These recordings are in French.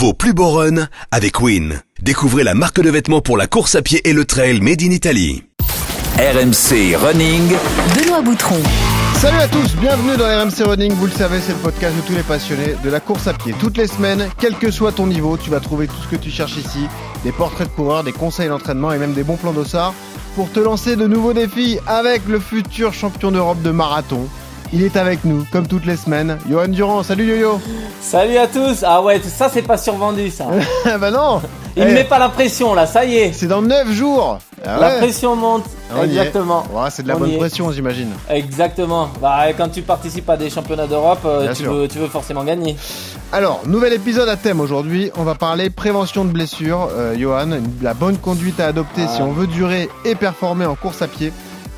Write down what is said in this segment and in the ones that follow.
vos plus beaux runs avec Win. Découvrez la marque de vêtements pour la course à pied et le trail made in Italy. RMC Running. Benoît Boutron. Salut à tous, bienvenue dans RMC Running. Vous le savez, c'est le podcast de tous les passionnés de la course à pied. Toutes les semaines, quel que soit ton niveau, tu vas trouver tout ce que tu cherches ici. Des portraits de coureurs, des conseils d'entraînement et même des bons plans d'ossard pour te lancer de nouveaux défis avec le futur champion d'Europe de marathon. Il est avec nous, comme toutes les semaines. Johan Durand, salut Yo-Yo Salut à tous Ah ouais, ça c'est pas survendu ça Bah non Il Eh, me met pas la pression là, ça y est C'est dans 9 jours Ah La pression monte On. Exactement Ouais, c'est de la On bonne pression, j'imagine. Exactement Bah quand tu participes à des championnats d'Europe, euh, veux, tu veux forcément gagner. Alors, nouvel épisode à thème aujourd'hui. On va parler prévention de blessures. Euh, Johan, la bonne conduite à adopter Ah. si on veut durer et performer en course à pied.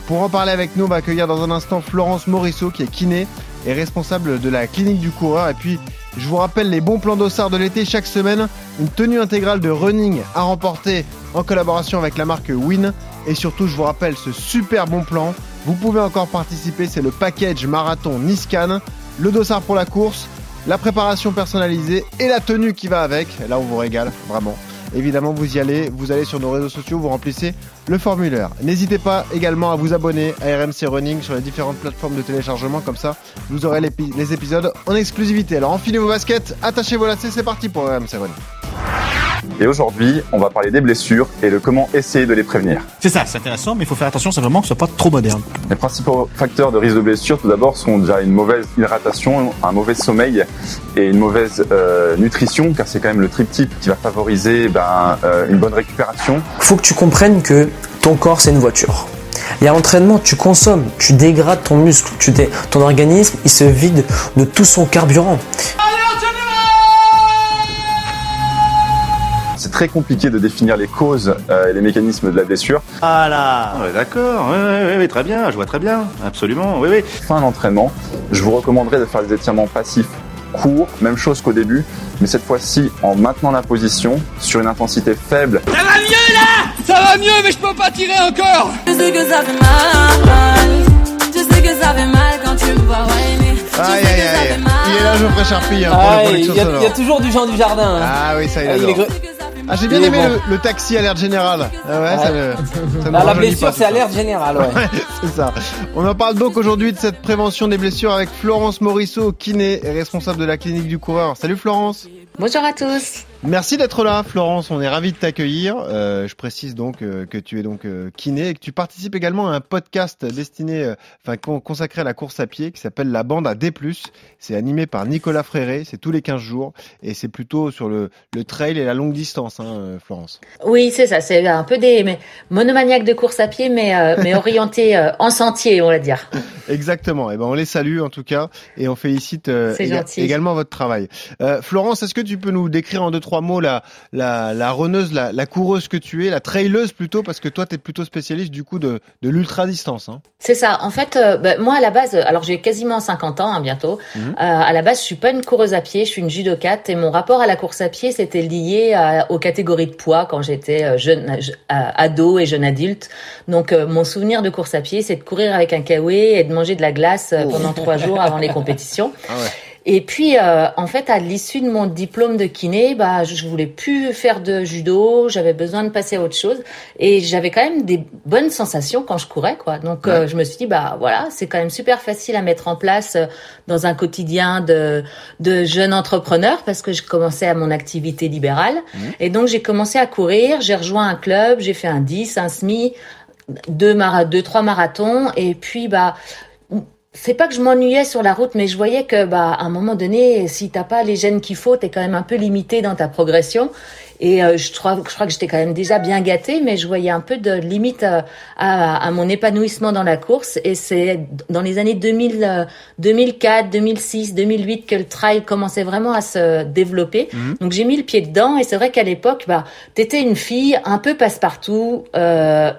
Pour en parler avec nous, on va accueillir dans un instant Florence Morisseau qui est kiné et responsable de la clinique du coureur. Et puis, je vous rappelle les bons plans d'ossard de l'été chaque semaine. Une tenue intégrale de running à remporter en collaboration avec la marque Win. Et surtout, je vous rappelle ce super bon plan. Vous pouvez encore participer, c'est le package marathon Niscan. Le dossard pour la course, la préparation personnalisée et la tenue qui va avec. Là, on vous régale, vraiment. Évidemment, vous y allez, vous allez sur nos réseaux sociaux, vous remplissez le formulaire. N'hésitez pas également à vous abonner à RMC Running sur les différentes plateformes de téléchargement, comme ça, vous aurez les épisodes en exclusivité. Alors, enfilez vos baskets, attachez vos lacets, c'est parti pour RMC Running. Et aujourd'hui, on va parler des blessures et de comment essayer de les prévenir. C'est ça, c'est intéressant, mais il faut faire attention simplement que ce soit pas trop moderne. Les principaux facteurs de risque de blessure, tout d'abord, sont déjà une mauvaise hydratation, un mauvais sommeil et une mauvaise euh, nutrition, car c'est quand même le triptyque qui va favoriser ben, euh, une bonne récupération. faut que tu comprennes que ton corps c'est une voiture. Et à l'entraînement, tu consommes, tu dégrades ton muscle, tu dé- ton organisme, il se vide de tout son carburant. Très compliqué de définir les causes euh, et les mécanismes de la blessure. Ah là D'accord, ouais, ouais, ouais, très bien, je vois très bien, absolument, oui, oui. Fin d'entraînement, je vous recommanderais de faire des étirements passifs courts, même chose qu'au début, mais cette fois-ci en maintenant la position sur une intensité faible Je sais que ça fait mal. Je sais que ça fait mal quand tu me vois. Je Aïe, sais aïe, que ça aïe. Il est là, Geoffrey Charpie, hein, Ah, il y, a- il sonore. y a toujours du Jean du Jardin. hein. Ah oui, ça, il Ah, il est adore. Ah, j'ai bien aimé bon. le, le taxi alerte générale. Ah ouais, ça me, ça me Ah, la blessure, c'est alerte générale, ouais. C'est ça. On en parle donc aujourd'hui de cette prévention des blessures avec Florence Morisseau, kiné et responsable de la clinique du coureur. Salut Florence. Bonjour à tous. Merci d'être là, Florence. On est ravis de t'accueillir. Euh, je précise donc euh, que tu es donc euh, kiné et que tu participes également à un podcast destiné, enfin con- consacré à la course à pied qui s'appelle La Bande à D+. C'est animé par Nicolas Fréré. C'est tous les 15 jours et c'est plutôt sur le, le trail et la longue distance, hein, Florence. Oui, c'est ça. C'est un peu des mais, monomaniaques de course à pied, mais, mais orientés en sentier, on va dire. Exactement. Et ben on les salue en tout cas et on félicite également votre travail. Florence, est-ce que tu peux nous décrire en deux trois mots la la, la runneuse, la, la coureuse que tu es, la traileuse plutôt parce que toi tu es plutôt spécialiste du coup de de l'ultra distance. Hein. C'est ça. En fait, euh, bah, moi à la base, euh, alors j'ai quasiment 50 ans hein, bientôt. Mhm. Euh, à la base, je suis pas une coureuse à pied, je suis une judocate et mon rapport à la course à pied, c'était lié à- aux catégories de poids quand j'étais jeune ado et jeune adulte. Donc euh, mon souvenir de course à pied, c'est de courir avec un kawaii et de manger de la glace euh, pendant trois jours avant les compétitions. Ah ouais. Et puis, euh, en fait, à l'issue de mon diplôme de kiné, bah, je voulais plus faire de judo, j'avais besoin de passer à autre chose, et j'avais quand même des bonnes sensations quand je courais, quoi. Donc, euh, je me suis dit, bah voilà, c'est quand même super facile à mettre en place euh, dans un quotidien de de jeune entrepreneur, parce que je commençais à mon activité libérale, et donc j'ai commencé à courir, j'ai rejoint un club, j'ai fait un 10, un semi, deux mara deux trois marathons, et puis bah c'est pas que je m'ennuyais sur la route, mais je voyais que, bah, à un moment donné, si t'as pas les gènes qu'il faut, t'es quand même un peu limité dans ta progression. Et euh, je, crois, je crois que j'étais quand même déjà bien gâtée, mais je voyais un peu de limite euh, à, à mon épanouissement dans la course. Et c'est dans les années 2000, euh, 2004, 2006, 2008 que le trail commençait vraiment à se développer. Donc j'ai mis le pied dedans. Et c'est vrai qu'à l'époque, bah, t'étais une fille un peu passe-partout. Euh,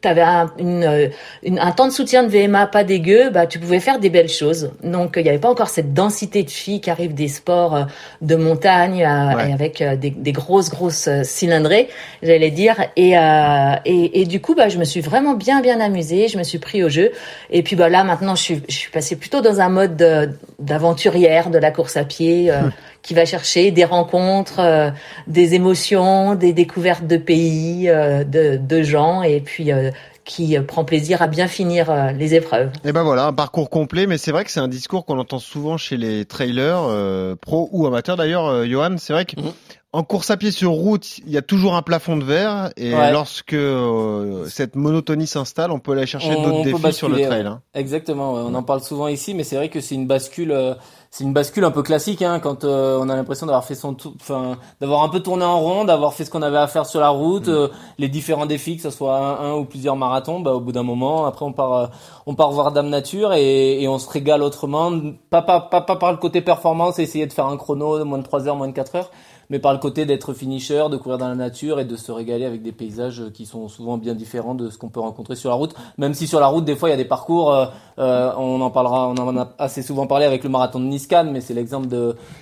T'avais un, une, euh, une- un temps de soutien de VMA pas dégueu, bah tu pouvais faire des belles choses. Donc il n'y avait pas encore cette densité de filles qui arrivent des sports euh, de montagne euh, Ouais. et avec des, des grosses grosses cylindrées, j'allais dire. Et, euh, et et du coup bah je me suis vraiment bien bien amusée, je me suis pris au jeu. Et puis bah là maintenant je suis je suis passée plutôt dans un mode de- d'aventurière de la course à pied. euh, qui va chercher des rencontres, euh, des émotions, des découvertes de pays, euh, de, de gens, et puis euh, qui euh, prend plaisir à bien finir euh, les épreuves. Et ben voilà, un parcours complet, mais c'est vrai que c'est un discours qu'on entend souvent chez les trailers, euh, pro ou amateurs d'ailleurs, euh, Johan. C'est vrai que Mhm. En course à pied sur route, il y a toujours un plafond de verre, et Ouais. lorsque euh, cette monotonie s'installe, on peut aller chercher d'autres défis sur le trail. hein. Exactement, ouais. on en parle souvent ici, mais c'est vrai que c'est une bascule, euh, c'est une bascule un peu classique hein, quand euh, on a l'impression d'avoir fait son, enfin, d'avoir un peu tourné en rond, d'avoir fait ce qu'on avait à faire sur la route, euh, les différents défis, que ce soit un, un ou plusieurs marathons. Bah, au bout d'un moment, après on part, on part voir Dame Nature et, et on se régale autrement, pas, pas, pas, pas par le côté performance, essayer de faire un chrono de moins de 3 heures, moins de 4 heures. Mais par le côté d'être finisher, de courir dans la nature et de se régaler avec des paysages qui sont souvent bien différents de ce qu'on peut rencontrer sur la route. Même si sur la route, des fois, il y a des parcours, euh, euh, on en parlera, on en a assez souvent parlé avec le marathon de Niscan, mais c'est l'exemple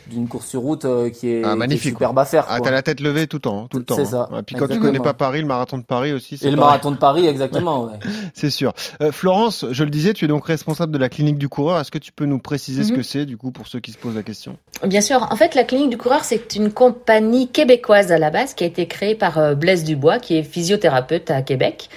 d'une course sur route euh, qui est, Ah, qui est magnifique, superbe à faire. Ah, t'as la tête levée tout le temps, hein, tout le temps. C'est hein. ça, Et puis quand tu exactement. connais pas Paris, le marathon de Paris aussi, c'est Et le marathon de Paris, exactement. Ouais. C'est sûr. Euh, Florence, je le disais, tu es donc responsable de la clinique du coureur. Est-ce que tu peux nous préciser ce Mhm. que c'est, du coup, pour ceux qui se posent la question? Bien sûr. En fait, la clinique du coureur, c'est une compagnie québécoise à la base qui a été créée par euh, Blaise Dubois, qui est physiothérapeute à Québec.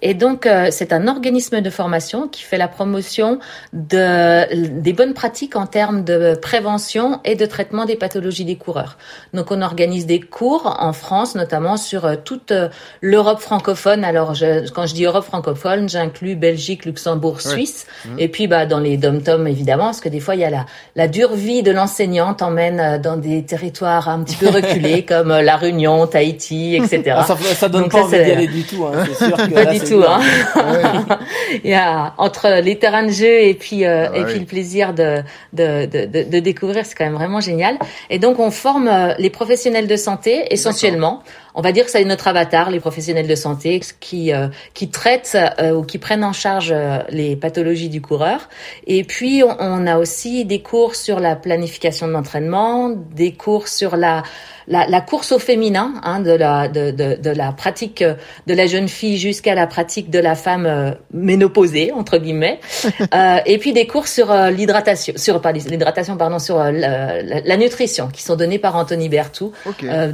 Et donc, euh, c'est un organisme de formation qui fait la promotion de, des bonnes pratiques en termes de prévention et de traitement des pathologies des coureurs. Donc, on organise des cours en France, notamment sur euh, toute l'Europe francophone. Alors, je, quand je dis Europe francophone, j'inclus Belgique, Luxembourg, Ouais. Suisse. Et puis, bah, dans les dom-toms, évidemment, parce que des fois, il y a la, la dure vie de l'enseignant t'emmène euh, dans des territoires un petit peu reculés, comme euh, la Réunion, Tahiti, etc. Ah, ça, ça donne Donc pas ça, envie d'y aller du tout. Hein. C'est sûr que Pas là, du tout, hein. Il y a entre les terrains de jeu et puis euh, Ah bah et puis oui. le plaisir de de, de, de, de découvrir, c'est quand même vraiment génial. Et donc on forme euh, les professionnels de santé essentiellement. On va dire que c'est notre avatar, les professionnels de santé qui euh, qui traitent euh, ou qui prennent en charge euh, les pathologies du coureur. Et puis on, on a aussi des cours sur la planification de l'entraînement, des cours sur la la, la course au féminin, hein, de la de, de, de la pratique euh, de la jeune fille jusqu'à la pratique de la femme euh, ménopausée entre guillemets, Euh, et puis des cours sur euh, l'hydratation, sur pas l'hydratation pardon, sur euh, la, nutrition qui sont donnés par Anthony Bertou.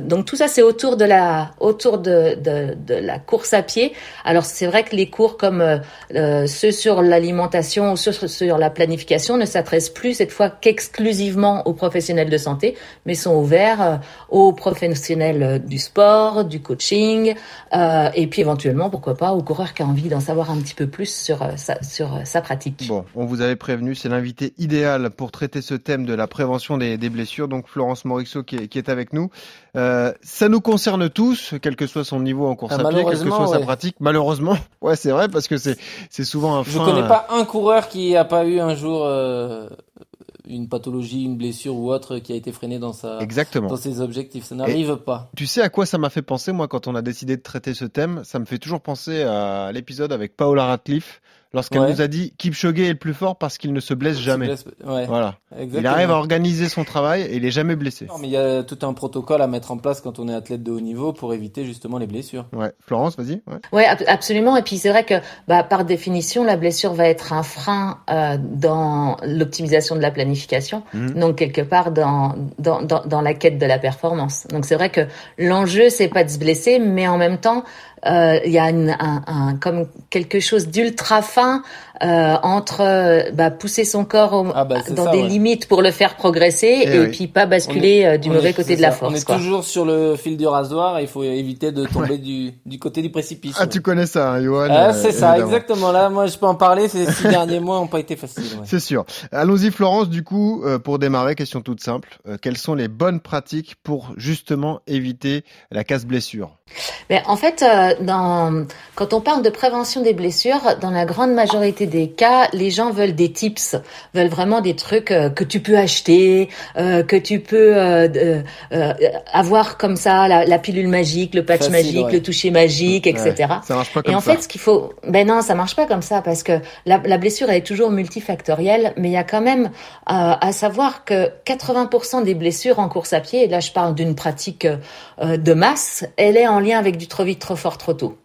Donc tout ça c'est autour de la autour de, de, de la course à pied. Alors c'est vrai que les cours comme ceux sur l'alimentation ou ceux sur, la planification ne s'adressent plus cette fois qu'exclusivement aux professionnels de santé, mais sont ouverts aux professionnels euh, du sport, du coaching, euh, et puis éventuellement pourquoi pas aux coureurs qui ont envie d'en savoir un petit peu plus sur euh, sa, sur euh, sa pratique. Bon, on vous avait prévenu, c'est l'invité idéal pour traiter ce thème de la prévention des, des blessures. Donc Florence Morisseau qui est, qui est avec nous. Euh, ça nous concerne tous, quel que soit son niveau en course Ah, à pied, quelle que soit sa pratique. Malheureusement, ouais, c'est vrai parce que c'est c'est souvent un Je frein. connais pas un coureur qui a pas eu un jour euh, une pathologie, une blessure ou autre qui a été freiné dans sa Exactement. dans ses objectifs. Ça n'arrive pas. Tu sais à quoi ça m'a fait penser, moi, quand on a décidé de traiter ce thème? Ça me fait toujours penser à l'épisode avec Paola Radcliffe, lorsqu'elle Ouais. nous a dit Kipchoge est le plus fort parce qu'il ne se blesse jamais. Se blesse- Ouais. Voilà. Exactement. Il arrive à organiser son travail et il est jamais blessé. Non, mais il y a tout un protocole à mettre en place quand on est athlète de haut niveau pour éviter justement les blessures. Ouais. Florence, vas-y. Ouais. Ouais, ab- absolument. Et puis c'est vrai que, bah, par définition, la blessure va être un frein euh, dans l'optimisation de la planification, Mhm. donc quelque part dans, dans dans dans la quête de la performance. Donc c'est vrai que l'enjeu c'est pas de se blesser, mais en même temps il y a une, un, un- comme quelque chose d'ultra fin euh, entre euh, bah, pousser son corps au- Ah bah, dans ça, des ouais. limites pour le faire progresser Eh et oui. puis pas basculer euh, du On mauvais est- côté de la force. On est quoi. toujours sur le fil du rasoir et il faut éviter de tomber du, du côté du précipice. Ah, tu connais ça, hein, Johan Ah, euh, c'est ça, évidemment. exactement. Là, moi, je peux en parler. Ces six derniers mois n'ont pas été faciles. ouais. C'est sûr. Allons-y, Florence. Du coup, euh, pour démarrer, question toute simple. Euh, quelles sont les bonnes pratiques pour justement éviter la casse-blessure? Mais en fait, euh, dans, quand on parle de prévention des blessures, dans la grande majorité des cas, les gens veulent des tips, veulent vraiment des trucs euh, que tu peux acheter, euh, que tu peux euh, euh, euh, avoir comme ça, la, la pilule magique, le patch Facile, magique, ouais. le toucher magique, etc. Ouais, ça marche pas comme Et en ça. fait, ce qu'il faut, ben non, ça marche pas comme ça parce que la, la blessure elle est toujours multifactorielle, mais il y a quand même euh, à savoir que 80% des blessures en course à pied, et là je parle d'une pratique euh, de masse, elle est en lien avec du trop vite, trop fort, trop tôt.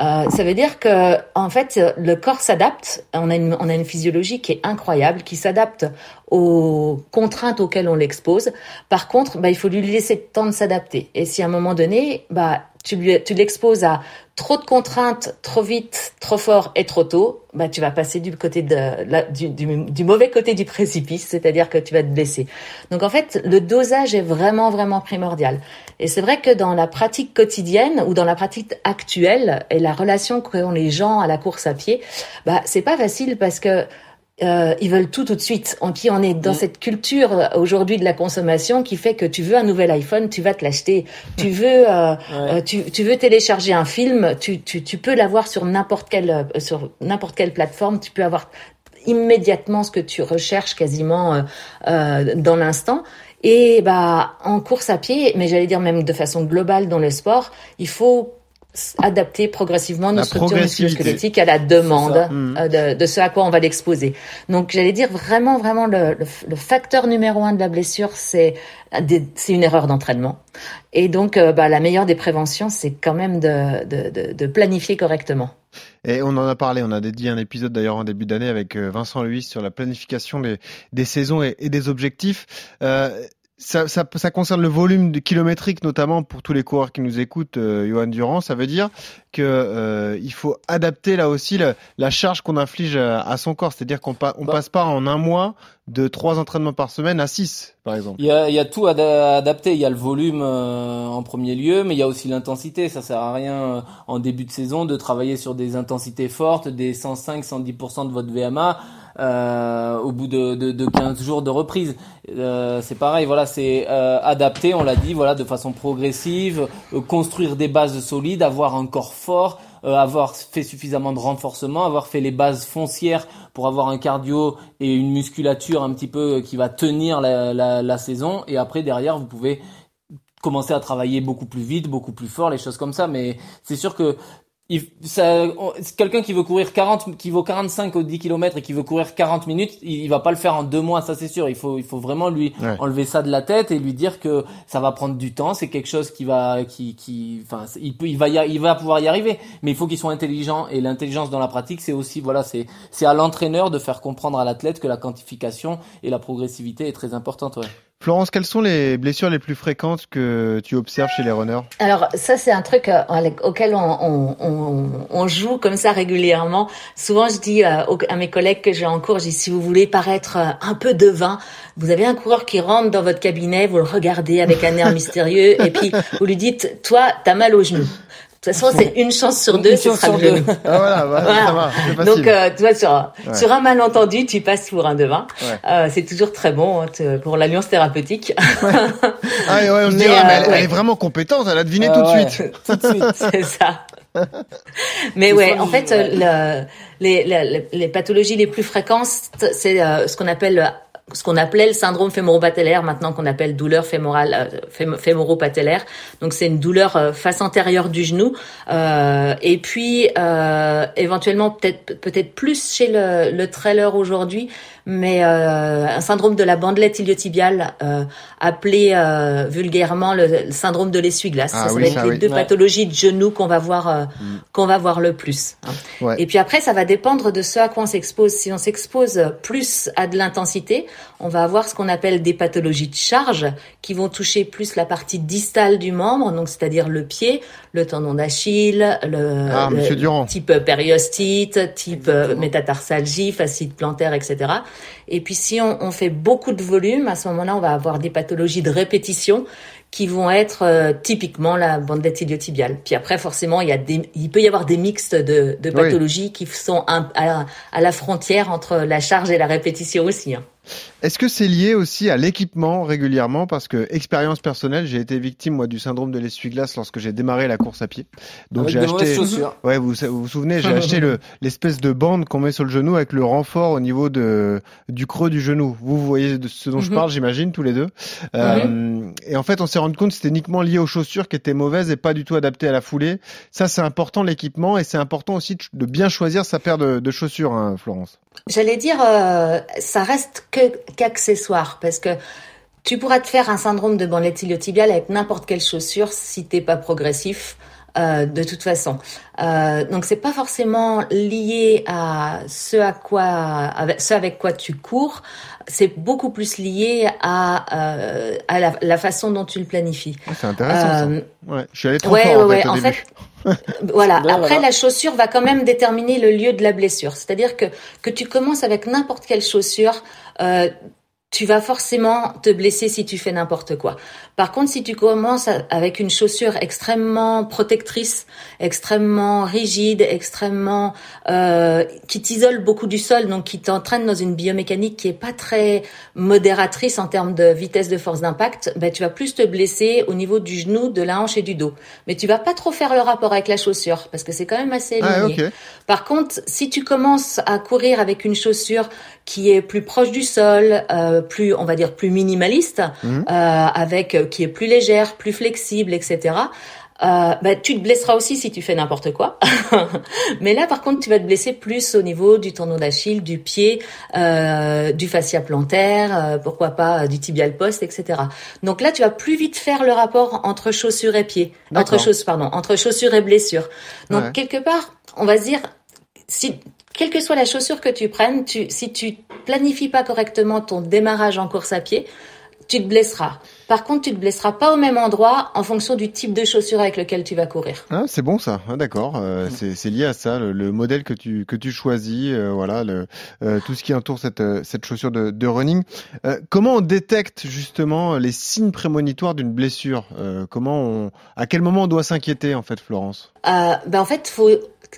Euh, ça veut dire que en fait le corps s'adapte. On a une on a une physiologie qui est incroyable, qui s'adapte aux contraintes auxquelles on l'expose. Par contre, bah, il faut lui laisser le temps de s'adapter. Et si à un moment donné, bah, tu, lui, tu l'exposes à trop de contraintes, trop vite, trop fort et trop tôt, bah, tu vas passer du côté de la, du, du, du mauvais côté du précipice, c'est-à-dire que tu vas te blesser. Donc en fait, le dosage est vraiment, vraiment primordial. Et c'est vrai que dans la pratique quotidienne ou dans la pratique actuelle et la relation qu'ont les gens à la course à pied, bah, c'est pas facile parce que euh, ils veulent tout tout de suite. Et puis on est dans cette culture euh, aujourd'hui de la consommation qui fait que tu veux un nouvel iPhone, tu vas te l'acheter. Tu veux, euh, euh, tu, tu veux télécharger un film, tu, tu, tu peux l'avoir sur n'importe quelle euh, sur n'importe quelle plateforme. Tu peux avoir immédiatement ce que tu recherches quasiment euh, dans l'instant. Et bah en course à pied, mais j'allais dire même de façon globale dans le sport, il faut adapter progressivement nos La structures musculosquelettiques à la demande euh, de, de ce à quoi on va l'exposer. Donc j'allais dire vraiment vraiment le, le, le facteur numéro un de la blessure c'est c'est une erreur d'entraînement. Et donc euh, bah, la meilleure des préventions c'est quand même de, de, planifier correctement. Et on en a parlé, on a dédié un épisode d'ailleurs en début d'année avec euh, Vincent Louis sur la planification des, des saisons et, et des objectifs. Euh, ça, ça, ça concerne le volume kilométrique, notamment pour tous les coureurs qui nous écoutent, euh, Johan Durand. Ça veut dire que euh, il faut adapter là aussi le- la charge qu'on inflige à, à son corps. C'est-à-dire qu'on pa- on Bah. passe pas en un mois de trois entraînements par semaine à six, par exemple. Il y a, il y a tout à à adapter. Il y a le volume euh, en premier lieu, mais il y a aussi l'intensité. Ça sert à rien euh, en début de saison de travailler sur des intensités fortes, des 105, 110% de votre VMA euh, au bout de, de, de 15 jours de reprise. Euh, c'est pareil, voilà, c'est euh, adapter, on l'a dit, voilà, de façon progressive, euh, construire des bases solides, avoir un corps fort, euh, avoir fait suffisamment de renforcement, avoir fait les bases foncières pour avoir un cardio et une musculature un petit peu qui va tenir la, la, la saison. Et après, derrière, vous pouvez commencer à travailler beaucoup plus vite, beaucoup plus fort, les choses comme ça. Mais c'est sûr que quelqu'un qui veut courir 40, qui vaut 45 ou 10 km et qui veut courir 40 minutes, il, il va pas le faire en deux mois, ça c'est sûr. Il faut, il faut vraiment lui Ouais. enlever ça de la tête et lui dire que ça va prendre du temps. C'est quelque chose qui va, qui, qui, enfin, il peut, il va, y, il va pouvoir y arriver. Mais il faut qu'il soit intelligent et l'intelligence dans la pratique, c'est aussi, voilà, c'est, c'est à l'entraîneur de faire comprendre à l'athlète que la quantification et la progressivité est très importante. Ouais. Florence, quelles sont les blessures les plus fréquentes que tu observes chez les runners? Alors ça c'est un truc euh, auquel on, on, on, on joue comme ça régulièrement. Souvent je dis euh, à mes collègues que j'ai en cours, je dis si vous voulez paraître euh, un peu devin, vous avez un coureur qui rentre dans votre cabinet, vous le regardez avec un air mystérieux et puis vous lui dites toi t'as mal au genou. De toute façon c'est une chance sur deux, ce sera sur le genou. Ah voilà, ça va. Donc, euh, tu vois, sur, Ouais. sur un malentendu, tu passes pour un devin. Ouais. Euh, c'est toujours très bon hein, pour l'alliance thérapeutique. Ah ouais, on Mais, mais euh, elle, elle ouais. est vraiment compétente, elle a deviné Ah tout de ouais. suite. tout de suite. c'est ça. Mais ouais, en fait, ouais. euh, le- les, les, les pathologies les plus fréquentes, c'est euh, ce qu'on appelle ce qu'on appelait le syndrome fémoro-patellaire, maintenant qu'on appelle douleur fémorale, euh, fém- fémoro-patellaire. Donc c'est une douleur euh, face antérieure du genou, euh, et puis euh, éventuellement peut-être peut-être plus chez le, le trailer aujourd'hui, mais euh, un syndrome de la bandelette iliotibiale, euh, appelé euh, vulgairement le, le syndrome de l'essuie-glace. Ah ça, ça oui, va être ça, les oui. deux Ouais. pathologies de genoux qu'on va voir euh, qu'on va voir le plus. hein. Ouais. Et puis après, ça va dépendre de ce à quoi on s'expose. Si on s'expose plus à de l'intensité, on va avoir ce qu'on appelle des pathologies de charge qui vont toucher plus la partie distale du membre, donc c'est-à-dire le pied, le tendon d'Achille, le, Ah, le type périostite, type euh, Exactement. métatarsalgie, fascite plantaire, etc. Et puis si on, on fait beaucoup de volume, à ce moment-là, on va avoir des pathologies de répétition qui vont être euh, typiquement la bandelette iliotibiale. Puis après, forcément, il y a des, il peut y avoir des mixtes de, de Oui. pathologies qui sont un- à, à la frontière entre la charge et la répétition aussi. hein. Est-ce que c'est lié aussi à l'équipement régulièrement? Parce que, expérience personnelle, j'ai été victime, moi, du syndrome de l'essuie-glace lorsque j'ai démarré la course à pied. Donc j'ai acheté. Ouais, vous vous vous souvenez, j'ai acheté le l'espèce de bande qu'on met sur le genou avec le renfort au niveau de du creux du genou. Vous, vous voyez de ce dont je Mhm. parle, j'imagine, tous les deux. Euh, Et en fait, on s'est rendu compte que c'était uniquement lié aux chaussures qui étaient mauvaises et pas du tout adaptées à la foulée. Ça, c'est important l'équipement et c'est important aussi de- de bien choisir sa paire de, de chaussures, hein, Florence. J'allais dire, euh, ça reste qu'accessoire parce que tu pourras te faire un syndrome de bandelette iliotibiale avec n'importe quelle chaussure si t'es pas progressif. euh, de toute façon. Euh, donc c'est pas forcément lié à ce à quoi, avec, ce avec quoi tu cours. C'est beaucoup plus lié à, euh, à la, la façon dont tu le planifies. Ouais, c'est intéressant. Ça. Ouais, je suis allé trop ouais, fort en fait, au En début. fait, voilà. Après, voilà. la chaussure va quand même déterminer le lieu de la blessure. C'est-à-dire que que tu commences avec n'importe quelle chaussure, euh, tu vas forcément te blesser si tu fais n'importe quoi. Par contre, si tu commences avec une chaussure extrêmement protectrice, extrêmement rigide, extrêmement euh, qui t'isole beaucoup du sol, donc qui t'entraîne dans une biomécanique qui est pas très modératrice en termes de vitesse de force d'impact, ben tu vas plus te blesser au niveau du genou, de la hanche et du dos. Mais tu vas pas trop faire le rapport avec la chaussure parce que c'est quand même assez Ah, éloigné. ok. Par contre, si tu commences à courir avec une chaussure qui est plus proche du sol, euh, plus, on va dire, plus minimaliste, Mhm. euh, avec qui est plus légère, plus flexible, etc. Euh, bah, tu te blesseras aussi si tu fais n'importe quoi. Mais là, par contre, tu vas te blesser plus au niveau du tendon d'Achille, du pied, euh, du fascia plantaire, euh, pourquoi pas euh, du tibial poste, etc. Donc là, tu vas plus vite faire le rapport entre chaussure et pied, entre chaussures, pardon, entre chaussure et blessure. Donc Ouais. quelque part, on va se dire, si quelle que soit la chaussure que tu prennes, tu, si tu planifies pas correctement ton démarrage en course à pied, tu te blesseras. Par contre, tu te blesseras pas au même endroit en fonction du type de chaussure avec lequel tu vas courir. Ah, c'est bon ça, Ah, d'accord. Euh, c'est lié à ça, le, le modèle que tu que tu choisis, euh, voilà, le, euh, tout ce qui entoure cette euh, cette chaussure de, de running. Euh, comment on détecte justement les signes prémonitoires d'une blessure? Euh, Comment on, à quel moment on doit s'inquiéter en fait, Florence? Euh, ben en fait, faut,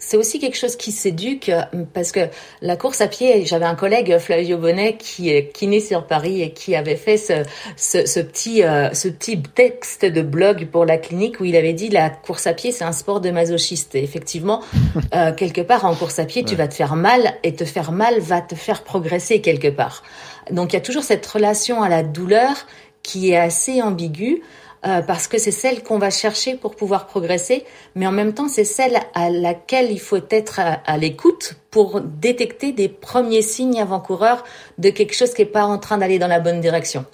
c'est aussi quelque chose qui s'éduque euh, parce que la course à pied, j'avais un collègue Flavio Bonnet qui est kiné sur Paris et qui avait fait ce, ce, ce petit euh, ce petit texte de blog pour la clinique où il avait dit la course à pied c'est un sport de masochiste. Et effectivement, euh, quelque part en course à pied, tu vas te faire mal et te faire mal va te faire progresser quelque part. Donc il y a toujours cette relation à la douleur qui est assez ambiguë euh, parce que c'est celle qu'on va chercher pour pouvoir progresser, mais en même temps c'est celle à laquelle il faut être à, à l'écoute pour détecter des premiers signes avant-coureurs de quelque chose qui est pas en train d'aller dans la bonne direction.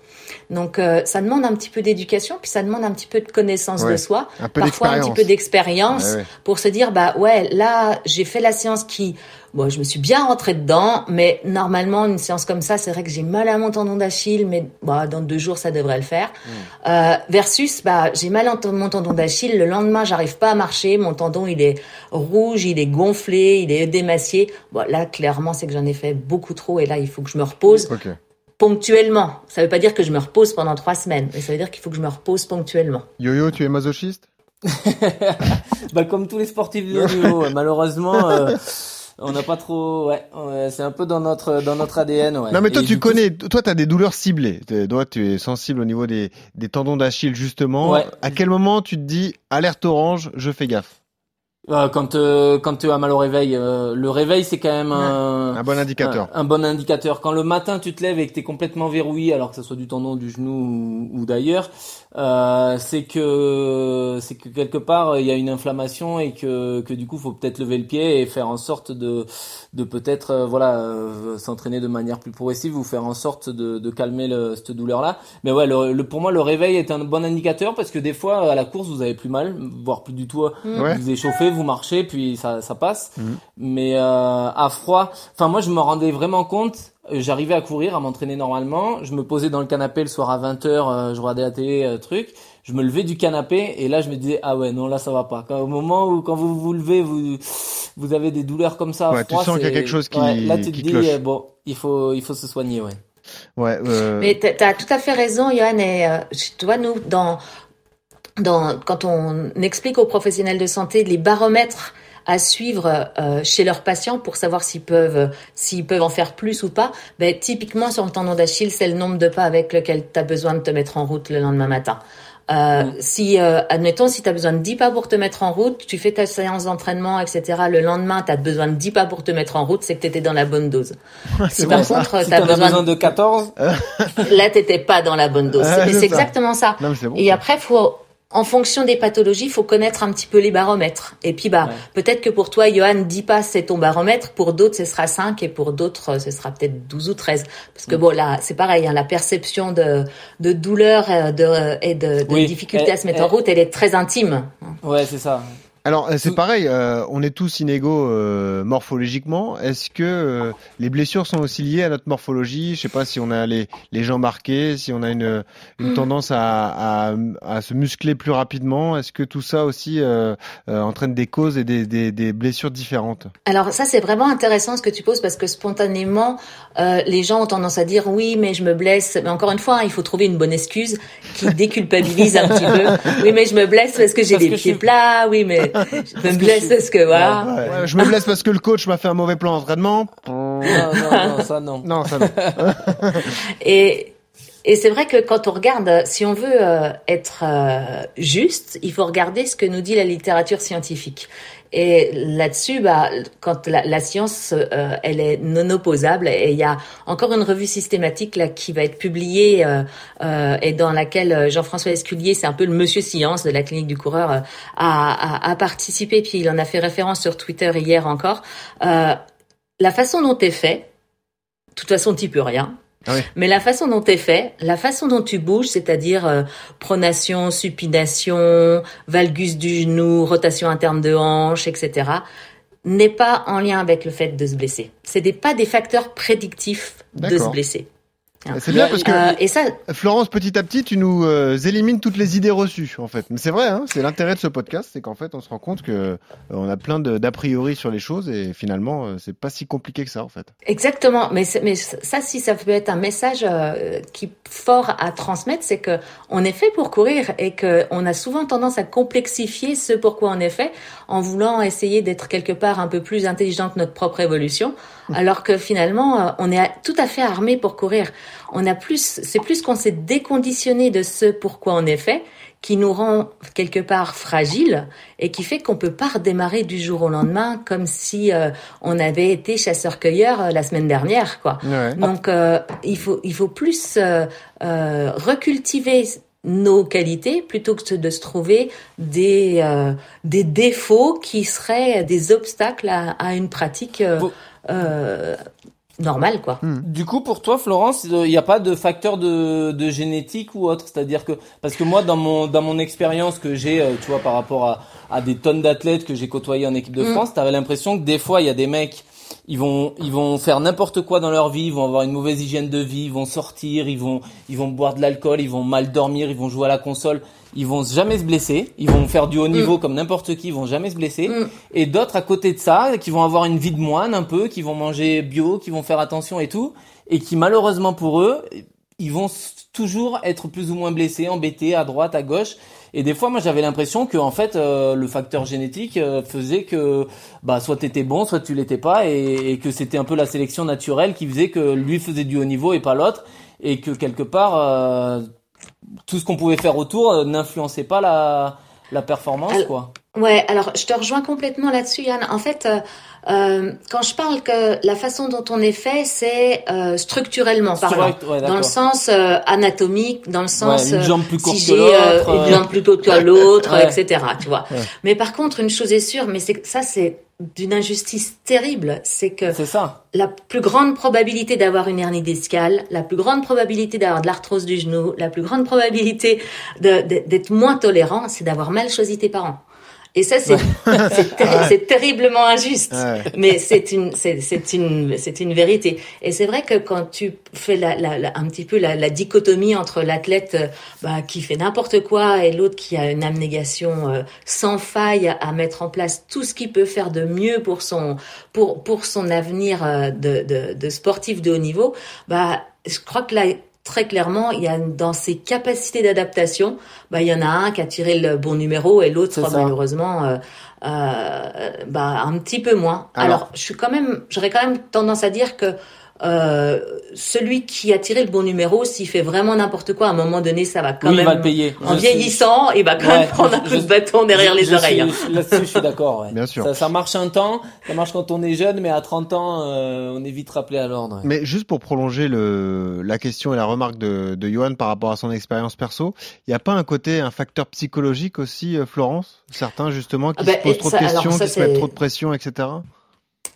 Donc euh, ça demande un petit peu d'éducation, puis ça demande un petit peu de connaissance Ouais, de soi, un parfois un petit peu d'expérience. Ouais, pour se dire bah ouais là j'ai fait la séance qui bon je me suis bien rentrée dedans mais normalement une séance comme ça c'est vrai que j'ai mal à mon tendon d'Achille mais bah, dans deux jours ça devrait le faire. Mm. Euh, versus bah j'ai mal à mon tendon d'Achille le lendemain j'arrive pas à marcher mon tendon il est rouge il est gonflé il est démacié bon là clairement c'est que j'en ai fait beaucoup trop et là il faut que je me repose. Ok. Ponctuellement ça veut pas dire que je me repose pendant trois semaines mais ça veut dire qu'il faut que je me repose ponctuellement Yo-yo, tu es masochiste? Bah, comme tous les sportifs de haut niveau, malheureusement, euh, on n'a pas trop. Ouais, c'est un peu dans notre dans notre ADN. Ouais. Non mais toi Et tu du coup, connais, toi tu as des douleurs ciblées. T'es- Toi tu es sensible au niveau des, des tendons d'Achille justement. Ouais. À quel moment tu te dis alerte orange, je fais gaffe? Euh, quand euh, quand tu as mal au réveil, euh, le réveil c'est quand même un Un bon indicateur. Un, un bon indicateur. Quand le matin tu te lèves et que t'es complètement verrouillé, alors que ce soit du tendon du genou ou, ou d'ailleurs, euh, c'est que c'est que quelque part il y a une inflammation et que que du coup faut peut-être lever le pied et faire en sorte de de peut-être euh, voilà euh, s'entraîner de manière plus progressive ou faire en sorte de, de calmer le, cette douleur là. Mais ouais, le, le- pour moi le réveil est un bon indicateur parce que des fois à la course vous avez plus mal, voire plus du tout. Ouais. Vous échauffez, vous marchez, puis ça ça passe. Mhm. Mais euh, à froid, enfin moi je me rendais vraiment compte. Euh, J'arrivais à courir, à m'entraîner normalement. Je me posais dans le canapé le soir à 20h, je regardais la télé, euh, truc. Je me levais du canapé et là je me disais ah ouais non là ça va pas. Quand, au moment où quand vous vous levez vous vous avez des douleurs comme ça. Ouais, tu froid, sens qu'il y a quelque chose qui- ouais, là tu te dis cloche. euh, bon il faut il faut se soigner ouais. Ouais. euh, Mais tu as tout à fait raison, Johan. Et euh, tu vois, nous, dans, dans, quand on explique aux professionnels de santé les baromètres à suivre euh, chez leurs patients pour savoir s'ils peuvent s'ils peuvent en faire plus ou pas, ben, typiquement sur le tendon d'Achille, c'est le nombre de pas avec lequel tu as besoin de te mettre en route le lendemain matin. Euh, Si, euh, admettons, si tu as besoin de 10 pas pour te mettre en route, tu fais ta séance d'entraînement, etc. Le lendemain, tu as besoin de 10 pas pour te mettre en route, c'est que tu étais dans la bonne dose. si par contre, Si tu as besoin, besoin de 14, là, t'étais pas dans la bonne dose. Et c'est exactement ça. Non bon. Et ça. après, faut, en fonction des pathologies, faut connaître un petit peu les baromètres. Et puis, bah, Ouais. peut-être que pour toi, Johan, 10 pas, c'est ton baromètre. Pour d'autres, ce sera 5 et pour d'autres, ce sera peut-être 12 ou 13. Parce Mm. que bon, là, c'est pareil, hein, la perception de, de douleur euh, de, et de, de Oui. difficulté à se mettre en route, elle est très intime. ouais c'est ça. Alors euh, c'est pareil, euh, on est tous inégaux euh, morphologiquement. Est-ce que euh, les blessures sont aussi liées à notre morphologie? Je sais pas si on a les, les jambes marquées, si on a une, une tendance à, à, à se muscler plus rapidement. Est-ce que tout ça aussi euh, euh, entraîne des causes et des, des, des blessures différentes? Alors ça c'est vraiment intéressant ce que tu poses parce que spontanément euh, les gens ont tendance à dire oui mais je me blesse mais encore une fois hein, il faut trouver une bonne excuse qui déculpabilise un petit peu. Oui mais je me blesse parce que j'ai je pieds plats. Oui mais je me blesse parce que voilà Ouais, Je me blesse parce que le coach m'a fait un mauvais plan d'entraînement. Non, non, non, ça non. Non, ça non. Et, et c'est vrai que quand on regarde, si on veut euh, être euh, juste, il faut regarder ce que nous dit la littérature scientifique. Et là-dessus, bah, quand la, la science, euh, elle est non opposable, et il y a encore une revue systématique là qui va être publiée euh, euh, et dans laquelle euh, Jean-François Esculier, c'est un peu le Monsieur Science de la clinique du coureur, euh, a, a, a participé. Puis il en a fait référence sur Twitter hier encore. Euh, la façon dont t'es fait, de toute façon, t'y peux rien. Ah oui. Mais la façon dont t'es fait, la façon dont tu bouges, c'est-à-dire euh, pronation, supination, valgus du genou, rotation interne de hanche, etc., n'est pas en lien avec le fait de se blesser. C'est des, pas des facteurs prédictifs de se blesser. C'est bien parce que Euh, et ça, Florence, petit à petit, tu nous euh, élimines toutes les idées reçues, en fait. Mais c'est vrai, hein, c'est l'intérêt de ce podcast, c'est qu'en fait, on se rend compte que euh, on a plein d'a priori sur les choses et finalement, c'est pas si compliqué que ça, en fait. Exactement, mais, ça, si ça peut être un message qui est fort à transmettre, c'est que on est fait pour courir et que on a souvent tendance à complexifier ce pourquoi on est fait en voulant essayer d'être quelque part un peu plus intelligent que notre propre évolution, alors que finalement on est tout à fait armé pour courir. On a plus, c'est plus qu'on s'est déconditionné de ce pourquoi on est fait qui nous rend quelque part fragile et qui fait qu'on peut pas redémarrer du jour au lendemain comme si euh, on avait été chasseur-cueilleur euh, la semaine dernière, quoi. Ouais. Donc euh, il faut il faut plus recultiver nos qualités plutôt que de se trouver des des défauts qui seraient des obstacles à, à une pratique Normale, quoi. Du coup, pour toi, Florence, il n'y a pas de facteur de, de génétique ou autre, c'est-à-dire que parce que moi, dans mon dans mon expérience que j'ai, euh, tu vois, par rapport à, à des tonnes d'athlètes que j'ai côtoyés en équipe de Mm. France, t'avais l'impression que des fois, il y a des mecs, ils vont ils vont faire n'importe quoi dans leur vie, ils vont avoir une mauvaise hygiène de vie, ils vont sortir, ils vont ils vont boire de l'alcool, ils vont mal dormir, ils vont jouer à la console, ils vont jamais se blesser, ils vont faire du haut niveau comme n'importe qui, ils vont jamais se blesser. Mm. Et d'autres à côté de ça, qui vont avoir une vie de moine un peu, qui vont manger bio, qui vont faire attention et tout, et qui malheureusement pour eux, ils vont toujours être plus ou moins blessés, embêtés à droite, à gauche. Et des fois, moi, j'avais l'impression que en fait, euh, le facteur génétique euh, faisait que, bah, soit t'étais bon, soit tu l'étais pas, et, et que c'était un peu la sélection naturelle qui faisait que lui faisait du haut niveau et pas l'autre, et que quelque part, euh, tout ce qu'on pouvait faire autour euh, n'influençait pas la la performance, Alors, quoi. Ouais, alors je te rejoins complètement là-dessus, Yann. En fait, euh, euh, quand je parle que la façon dont on est fait, c'est euh, structurellement parlant, ouais, dans le sens euh, anatomique, dans le sens une euh, jambe plus courte si que l'autre, une jambe plus courte que l'autre, Ouais. etc. Tu vois. Ouais. Mais par contre, une chose est sûre, mais c'est ça, c'est d'une injustice terrible, c'est que ça. la plus grande probabilité d'avoir une hernie discale, la plus grande probabilité d'avoir de l'arthrose du genou, la plus grande probabilité d'être moins tolérant, c'est d'avoir mal choisi tes parents. Et ça, c'est c'est terriblement injuste. Ouais. Mais c'est une, c'est c'est une, c'est une vérité. Et c'est vrai que quand tu fais la, la, la- un petit peu la, la dichotomie entre l'athlète euh, bah, qui fait n'importe quoi et l'autre qui a une abnégation euh, sans faille à, à mettre en place tout ce qu'il peut faire de mieux pour son, pour, pour son avenir euh, de, de, de sportif de haut niveau, bah, je crois que là, très clairement, il y a dans ses capacités d'adaptation, bah, il y en a un qui a tiré le bon numéro et l'autre, malheureusement, euh, euh, bah, un petit peu moins. Alors- Alors, je suis quand même, j'aurais quand même tendance à dire que euh, celui qui a tiré le bon numéro, s'il fait vraiment n'importe quoi, à un moment donné, ça va quand oui, même. il va le payer. En Je suis- vieillissant, il va quand Ouais, même prendre un je- coup de bâton derrière les Je oreilles. Là-dessus, je suis d'accord. Ouais. Bien sûr. Ça, ça marche un temps, ça marche quand on est jeune, mais à 30 ans, euh, on est vite rappelé à l'ordre. ouais. Mais juste pour prolonger le, la question et la remarque de, de Johan par rapport à son expérience perso, il n'y a pas un côté, un facteur psychologique aussi, euh, Florence? Certains justement qui Ah bah, se posent trop ça- de questions, ça, qui se mettent trop de pression, etc.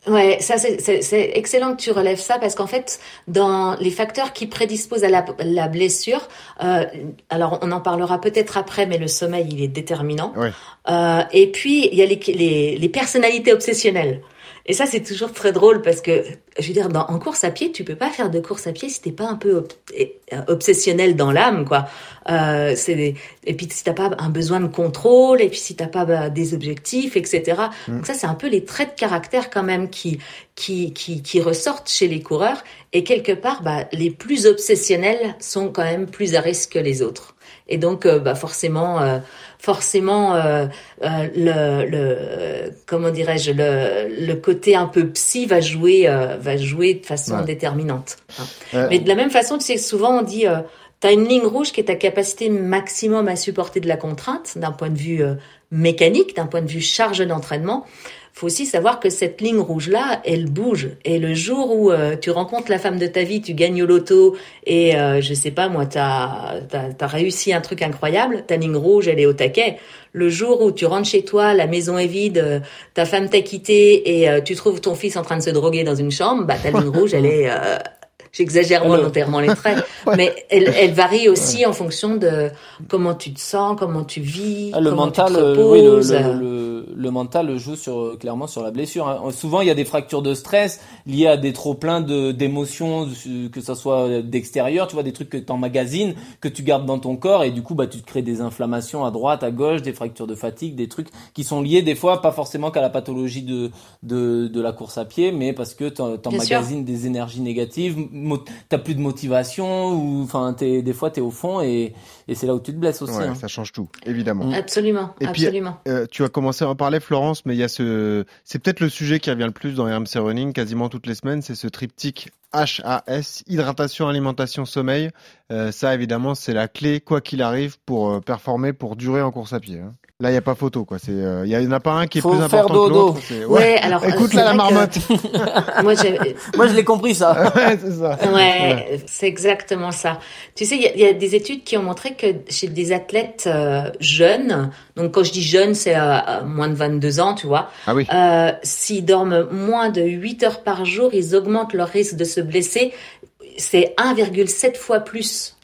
Ouais, ça c'est- excellent que tu relèves ça parce qu'en fait, dans les facteurs qui prédisposent à la, la blessure, euh, alors on en parlera peut-être après, mais le sommeil il est déterminant. Ouais. Euh, et puis il y a les, les, les personnalités obsessionnelles. Et ça c'est toujours très drôle parce que je veux dire, dans, en course à pied, tu peux pas faire de course à pied si t'es pas un peu ob- eh, obsessionnel dans l'âme, quoi. Euh, c'est des- et puis si t'as pas un besoin de contrôle, et puis si t'as pas bah, des objectifs, etc. Donc ça, c'est un peu les traits de caractère quand même qui qui qui, qui ressortent chez les coureurs. Et quelque part, bah, les plus obsessionnels sont quand même plus à risque que les autres. Et donc, euh, bah, forcément, euh, forcément, euh, euh, le, le comment dirais-je, le, le côté un peu psy va jouer, euh, va jouer de façon Ouais. déterminante. hein. Mais de la même façon, tu sais, souvent on dit, euh, tu as une ligne rouge qui est ta capacité maximum à supporter de la contrainte, d'un point de vue mécanique, d'un point de vue charge d'entraînement. Faut aussi savoir que cette ligne rouge-là, elle bouge. Et le jour où euh, tu rencontres la femme de ta vie, tu gagnes au loto et, euh, je sais pas, moi, tu as, réussi un truc incroyable, ta ligne rouge, elle est au taquet. Le jour où tu rentres chez toi, la maison est vide, euh, ta femme t'a quitté et euh, tu trouves ton fils en train de se droguer dans une chambre, bah ta ligne rouge, elle est... J'exagère Alors- volontairement les traits, mais elle, elle varie aussi en fonction de comment tu te sens, comment tu vis, Ah, le comment mental, tu te euh, oui, le, reposes. le, le, le mental joue sur clairement sur la blessure. hein. Souvent, il y a des fractures de stress liées à des trop pleins d'émotions, que ça soit d'extérieur, tu vois, des trucs que tu emmagasines, que tu gardes dans ton corps, et du coup, bah, tu te crées des inflammations à droite, à gauche, des fractures de fatigue, des trucs qui sont liés des fois pas forcément qu'à la pathologie de de, de la course à pied, mais parce que t'en- t'emmagasines des énergies négatives, t'as plus de motivation, ou enfin, des fois t'es au fond, et et c'est là où tu te blesses aussi. Ouais, hein. ça change tout, évidemment. Absolument, Et puis, absolument. Euh, tu as commencé à en parler, Florence, mais il y a ce, c'est peut-être le sujet qui revient le plus dans RMC Running quasiment toutes les semaines, c'est ce triptyque HAS, hydratation, alimentation, sommeil. Euh, ça, évidemment, c'est la clé, quoi qu'il arrive, pour euh, performer, pour durer en course à pied. hein. Là, il n'y a pas photo, quoi. C'est, euh, il y en a pas un qui est Faut plus faire important que dodo. l'autre. c'est- Ouais, alors, euh, Écoute là la que- marmotte. Moi, je l'ai compris ça. ouais, c'est ça. Ouais, c'est exactement ça. Tu sais, il y, y a des études qui ont montré que chez des athlètes euh, jeunes, donc quand je dis jeunes, c'est euh, euh, moins de 22 ans, tu vois, Ah oui. euh, s'ils dorment moins de 8 heures par jour, ils augmentent leur risque de se blesser. C'est 1,7 fois plus.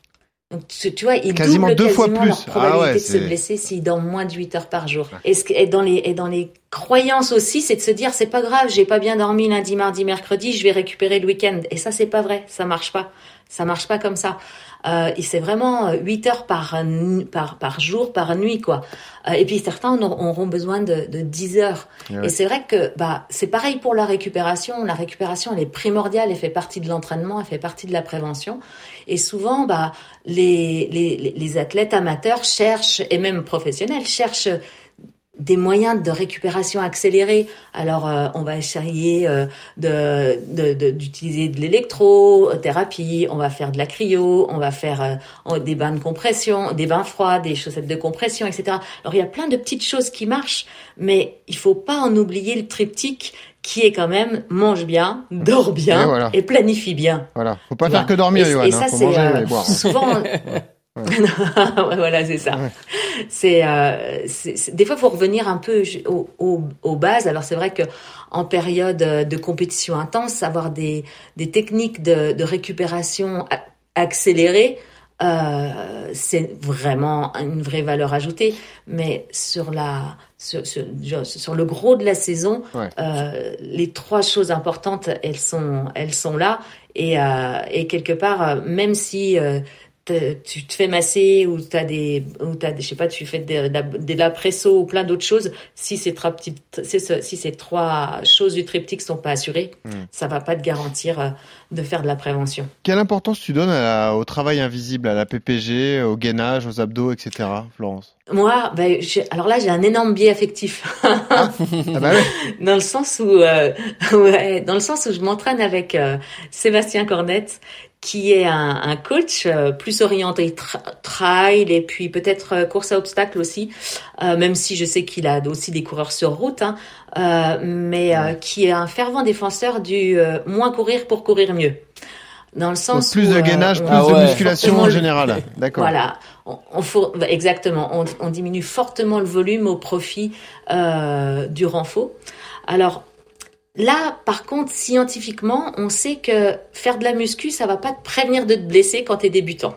Donc, tu, vois, ils Quasiment doublent deux fois plus. leur probabilité Ah ouais, de se blesser s'ils dorment moins de 8 heures par jour. Et, ce, que- et, dans les, et dans les croyances aussi, c'est de se dire, c'est pas grave, j'ai pas bien dormi lundi, mardi, mercredi, je vais récupérer le week-end. Et ça, c'est pas vrai. Ça marche pas. Ça marche pas comme ça. Euh, et c'est vraiment euh, 8 heures par, nu- par, par jour, par nuit, quoi. Euh, et puis certains auront besoin de, de 10 heures. Ouais. Et c'est vrai que bah c'est pareil pour la récupération. La récupération, elle est primordiale, elle fait partie de l'entraînement, elle fait partie de la prévention. Et souvent, bah les, les, les- athlètes amateurs cherchent et même professionnels cherchent des moyens de récupération accélérée. Alors, euh, on va essayer euh, de de- de- d'utiliser de, l'électrothérapie, on va faire de la cryo, on va faire euh, des bains de compression, des bains froids, des chaussettes de compression, etc. Alors, il y a plein de petites choses qui marchent, mais il faut pas en oublier le triptyque qui est quand même mange bien, dors bien Et voilà. et planifie bien. Voilà. Faut pas faire que dormir, Et- Johan. et hein. ça, c'est, euh, souvent. Ouais, voilà, c'est ça. C'est, euh, c'est- des fois, faut revenir un peu ju- au- au- aux bases. Alors, c'est vrai que en période euh, de compétition intense, avoir des, des techniques de, de récupération accélérées, euh, c'est vraiment une vraie valeur ajoutée. Mais sur la, sur, sur, genre, sur le gros de la saison, Ouais. euh, les trois choses importantes, elles sont, elles sont là. Et, euh, et quelque part, même si tu te fais masser ou t'as des, ou t'as des, je sais pas, tu fais de, de, la- presso ou plein d'autres choses, si ces trois petites, si, ce- si ces trois choses du triptyque sont pas assurées, Hmm. ça va pas te garantir euh, de faire de la prévention. Quelle importance tu donnes à au travail invisible, à la PPG, au gainage, aux abdos, etc., Florence? Moi, ben, alors là, j'ai un énorme biais affectif. Ah bah ouais. dans le sens où, euh, ouais, dans le sens où je m'entraîne avec euh, Sébastien Cornette, qui est un, un coach euh, plus orienté tra- trail et puis peut-être euh, course à obstacles aussi, euh, même si je sais qu'il a aussi des coureurs sur route, hein, euh, mais euh, qui est un fervent défenseur du euh, moins courir pour courir mieux. Dans le Donc, sens plus où, de gainage, plus Ah de musculation en général. D'accord. voilà, on, on faut exactement. On, on diminue fortement le volume au profit euh, du renfort. Alors, Là, par contre, scientifiquement, on sait que faire de la muscu, ça va pas te prévenir de te blesser quand tu es débutant.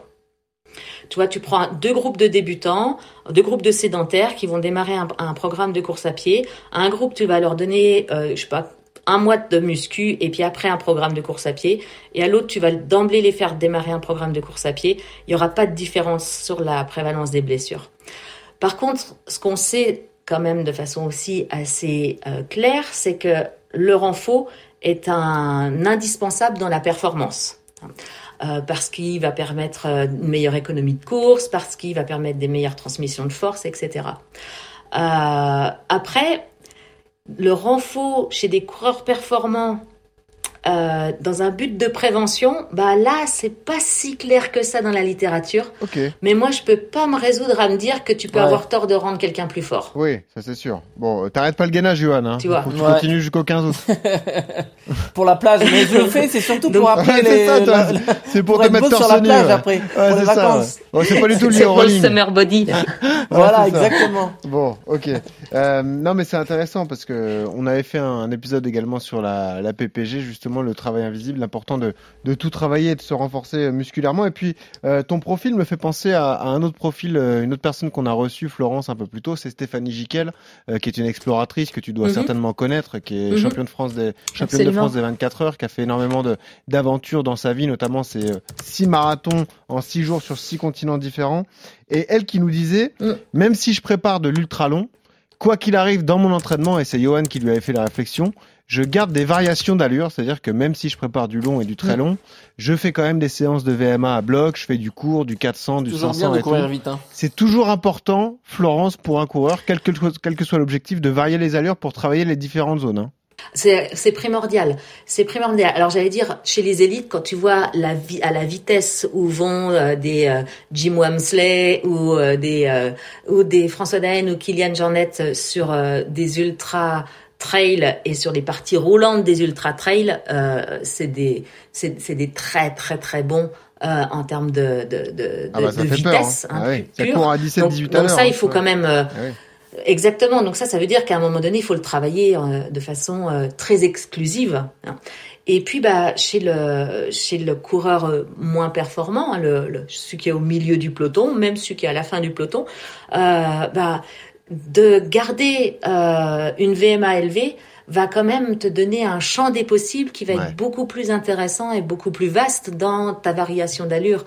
Tu vois, tu prends deux groupes de débutants, deux groupes de sédentaires qui vont démarrer un, programme de course à pied. Un groupe, tu vas leur donner, euh, je sais pas, un mois de muscu et puis après un programme de course à pied. Et à l'autre, tu vas d'emblée les faire démarrer un programme de course à pied. Il n'y aura pas de différence sur la prévalence des blessures. Par contre, ce qu'on sait quand même de façon aussi assez euh, claire, c'est que le renfort est un indispensable dans la performance. Euh, parce qu'il va permettre euh, une meilleure économie de course, parce qu'il va permettre des meilleures transmissions de force, etc. Euh, après, le renfort chez des coureurs performants euh, dans un but de prévention, bah là, c'est pas si clair que ça dans la littérature. Mais moi, je peux pas me résoudre à me dire que tu peux Ouais. avoir tort de rendre quelqu'un plus fort. Oui, ça c'est sûr. Bon, euh, t'arrêtes pas le gainage, Johan. Hein. Tu vois. Tu Ouais. continues jusqu'au 15 août. Pour la plage, mais je le fais, c'est surtout pour après Ouais, les. c'est pour, pour te mettre sur la plage ouais. après, Ouais, pour les vacances. Ouais. Ouais, c'est pas du tout lié C'est au pour le running. summer body. Voilà, exactement. Bon, ok. Euh, non, mais c'est intéressant parce que on avait fait un, un épisode également sur la, la PPG, justement le travail invisible, l'important de, de tout travailler et de se renforcer musculairement. Et puis, euh, ton profil me fait penser à, à un autre profil, euh, une autre personne qu'on a reçue, Florence, un peu plus tôt, c'est Stéphanie Giquel, euh, qui est une exploratrice que tu dois Mhm. certainement connaître, qui est Mhm. championne de France des championne de. France des 24 heures, qui a fait énormément d'aventures dans sa vie, notamment ses euh, six marathons en six jours sur six continents différents. Et elle qui nous disait, Mm. même si je prépare de l'ultra long, quoi qu'il arrive dans mon entraînement, et c'est Johan qui lui avait fait la réflexion, je garde des variations d'allure, c'est-à-dire que même si je prépare du long et du très Mm. long, je fais quand même des séances de VMA à bloc, je fais du court, du 400, du Toujours 500 bien de et courir tout. vite. Hein. C'est toujours important, Florence, pour un coureur, quel que, quel que soit l'objectif, de varier les allures pour travailler les différentes zones. hein. C'est primordial. C'est primordial. Alors j'allais dire chez les élites quand tu vois la vi- à la vitesse où vont euh, des euh, Jim Wamsley ou euh, des euh, ou des François Daen ou Kylian Jornet sur euh, des ultra trail et sur les parties roulantes des ultra trail, euh, c'est des des très très très bons euh, en termes de de de, Ah bah, de- fait peur. vitesse. Hein. hein, Ah oui, ça court à 17, donc, 18 à donc ça, hein. il faut quand même euh, Ah. Exactement. Donc ça, ça veut dire qu'à un moment donné, il faut le travailler euh, de façon très exclusive. hein. Et puis, bah, chez le chez le coureur moins performant, hein, le, le- celui qui est au milieu du peloton, même celui qui est à la fin du peloton, euh, bah, de garder euh, une VMA élevée va quand même te donner un champ des possibles qui va Ouais. être beaucoup plus intéressant et beaucoup plus vaste dans ta variation d'allure.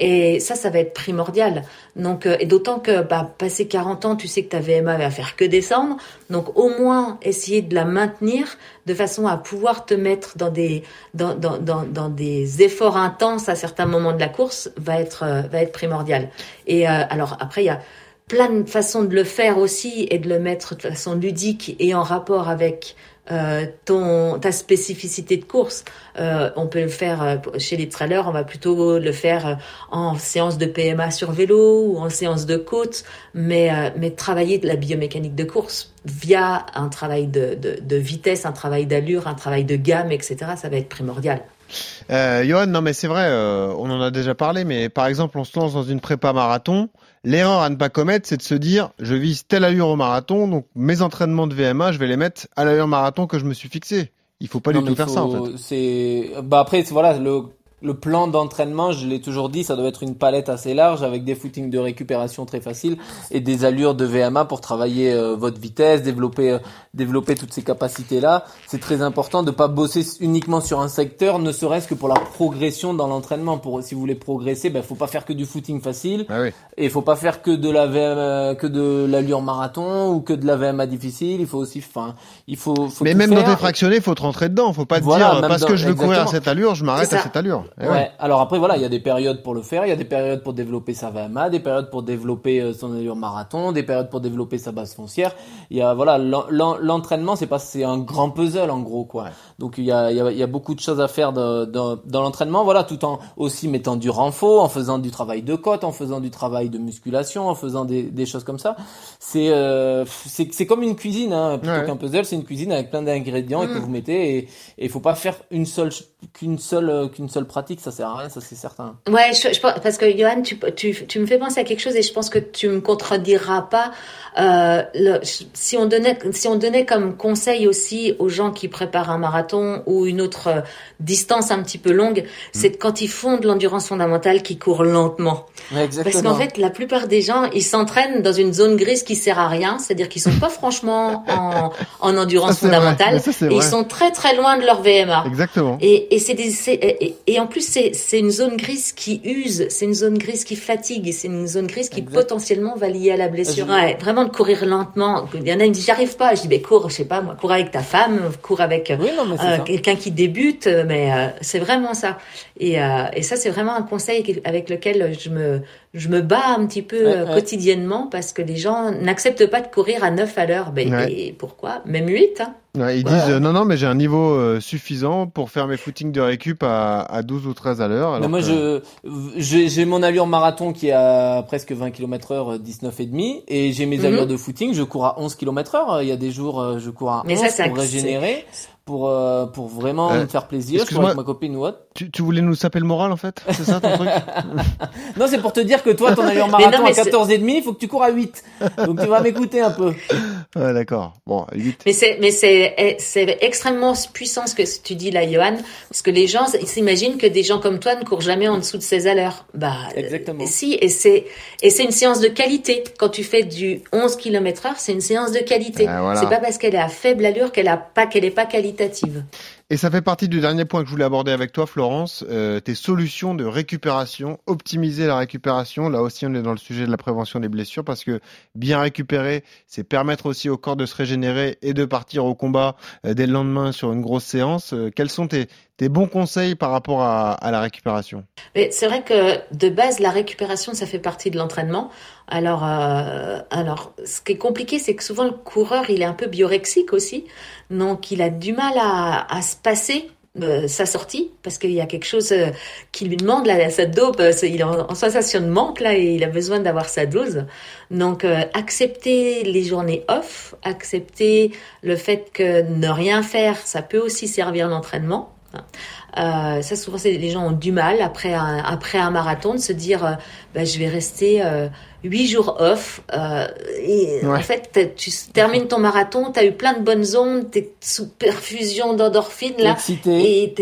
Et ça, ça va être primordial. Donc, euh, et d'autant que, bah, passé 40 ans, tu sais que ta VMA va faire que descendre. Donc, au moins, essayer de la maintenir de façon à pouvoir te mettre dans des, dans, dans, dans, dans des efforts intenses à certains moments de la course va être, euh, va être primordial. Et, euh, alors, après, il y a plein de façons de le faire aussi et de le mettre de façon ludique et en rapport avec euh, ton ta spécificité de course. Euh, on peut le faire euh, chez les trailers, on va plutôt le faire euh, en séance de PMA sur vélo ou en séance de côte, mais euh, mais travailler de la biomécanique de course via un travail de, de, de vitesse, un travail d'allure, un travail de gamme, etc. Ça va être primordial. Johan, non mais c'est vrai, on en a déjà parlé, mais par exemple, on se lance dans une prépa marathon. L'erreur à ne pas commettre, c'est de se dire, je vise telle allure au marathon, donc mes entraînements de VMA, je vais les mettre à l'allure marathon que je me suis fixé. Il faut pas Non, du tout faire faut- ça en fait. C'est bah après voilà le le plan d'entraînement, je l'ai toujours dit, ça doit être une palette assez large avec des footings de récupération très faciles et des allures de VMA pour travailler euh, votre vitesse, développer euh, développer toutes ces capacités là. C'est très important de pas bosser uniquement sur un secteur, ne serait-ce que pour la progression dans l'entraînement. Pour si vous voulez progresser, ben faut pas faire que du footing facile Ah oui. et il faut pas faire que de la VMA, que de l'allure marathon ou que de la VMA difficile. Il faut aussi, enfin, il faut. faut Mais même dans faire. tes fractionnés, faut te rentrer dedans. Faut pas te Voilà, dire parce dans- que je veux courir à cette allure, je m'arrête à cette allure. Eh Ouais. ouais. Alors après voilà, il y a des périodes pour le faire, il y a des périodes pour développer sa VMA, des périodes pour développer euh, son allure marathon, des périodes pour développer sa base foncière. Il y a voilà, l'en- l'en- l'entraînement c'est pas c'est un grand puzzle en gros quoi. Donc il y a il y a, il y a beaucoup de choses à faire de- de- dans l'entraînement, voilà, tout en aussi mettant du renfort, en faisant du travail de côte, en faisant du travail de musculation, en faisant des, des choses comme ça. C'est euh, c'est c'est comme une cuisine hein, plutôt Ouais. qu'un puzzle, c'est une cuisine avec plein d'ingrédients et que Mm. vous mettez et et il faut pas faire une seule qu'une seule euh, qu'une seule pratique pratique, ça sert à rien, ça c'est certain. Ouais, je, je pense- parce que Johan, tu, tu, tu me fais penser à quelque chose et je pense que tu me contrediras pas. Euh, le- si on donnait, si on donnait comme conseil aussi aux gens qui préparent un marathon ou une autre euh, distance un petit peu longue, c'est quand ils font de l'endurance fondamentale, qu'ils courent lentement. Ouais, Parce exactement. qu'en fait, la plupart des gens, ils s'entraînent dans une zone grise qui sert à rien, c'est-à-dire qu'ils sont pas franchement en, en endurance Ça, fondamentale ça, et ils sont très très loin de leur VMA. Exactement. Et, et c'est des, c'est- et, et- et en plus c'est une zone grise qui use, c'est une zone grise qui fatigue, c'est une zone grise qui Exact. potentiellement va lier à la blessure. Je- Ouais, vraiment de courir lentement. Il y en a qui me disent j'arrive pas, je dis ben cours, je sais pas moi, cours avec ta femme, cours avec euh, Oui, mais euh, quelqu'un qui débute, euh, mais euh, c'est vraiment ça. Et, euh, et ça c'est vraiment un conseil avec lequel je me je me bats un petit peu Ouais, ouais. quotidiennement parce que les gens n'acceptent pas de courir à 9 à l'heure. Ben, et pourquoi? Même 8 hein. Ouais, ils Ouais. disent euh, non, non, mais j'ai un niveau euh, suffisant pour faire mes footings de récup à, à 12 ou 13 à l'heure. Moi, que- je, j'ai, j'ai mon allure marathon qui est à presque 20 km heure, 19 et demi, et j'ai mes Mhm. allures de footing, je cours à 11 km heure. Il y a des jours, euh, je cours à 11 Mais ça, pour régénérer, pour, euh, pour vraiment Euh, me faire plaisir. Excuse-moi. avec ma copine ou autre. tu, tu voulais nous saper le moral en fait? C'est ça ton truc? Non, c'est pour te dire que toi, ton allure Mais marathon non, mais à c'est- 14 et demi, il faut que tu cours à 8. Donc tu vas m'écouter un peu. Ouais, d'accord. Bon, 8. Mais c'est, mais c'est, eh, c'est extrêmement puissant ce que tu dis là, Johan, parce que les gens, ils s'imaginent que des gens comme toi ne courent jamais en dessous de 16 à l'heure. Bah, Exactement. euh, si, et c'est, et c'est une séance de qualité. Quand tu fais du 11 km heure, c'est une séance de qualité. Ah, voilà. C'est pas parce qu'elle est à faible allure qu'elle a pas, qu'elle est pas Et ça fait partie du dernier point que je voulais aborder avec toi, Florence, euh, tes solutions de récupération, optimiser la récupération. Là aussi, on est dans le sujet de la prévention des blessures parce que bien récupérer, c'est permettre aussi au corps de se régénérer et de partir au combat euh, dès le lendemain sur une grosse séance. Euh, quels sont tes, tes bons conseils par rapport à, la récupération c'est vrai que de base, la récupération, ça fait partie de l'entraînement. Alors, euh, alors, ce qui est compliqué, c'est que souvent le coureur, il est un peu biorexique aussi, donc il a du mal à, se passer euh, sa sortie parce qu'il y a quelque chose euh, qui lui demande là, sa dope. il est en, en sensation de manque là et il a besoin d'avoir sa dose. Donc, accepter les journées off, accepter le fait que ne rien faire, ça peut aussi servir l'entraînement. Euh, ça, souvent, c'est les gens ont du mal après un, après un marathon de se dire, euh, bah, je vais rester euh, huit jours off. Euh, et Ouais. en fait, tu termines ton marathon, tu as eu plein de bonnes ondes, t'es sous perfusion d'endorphine là, Excité. et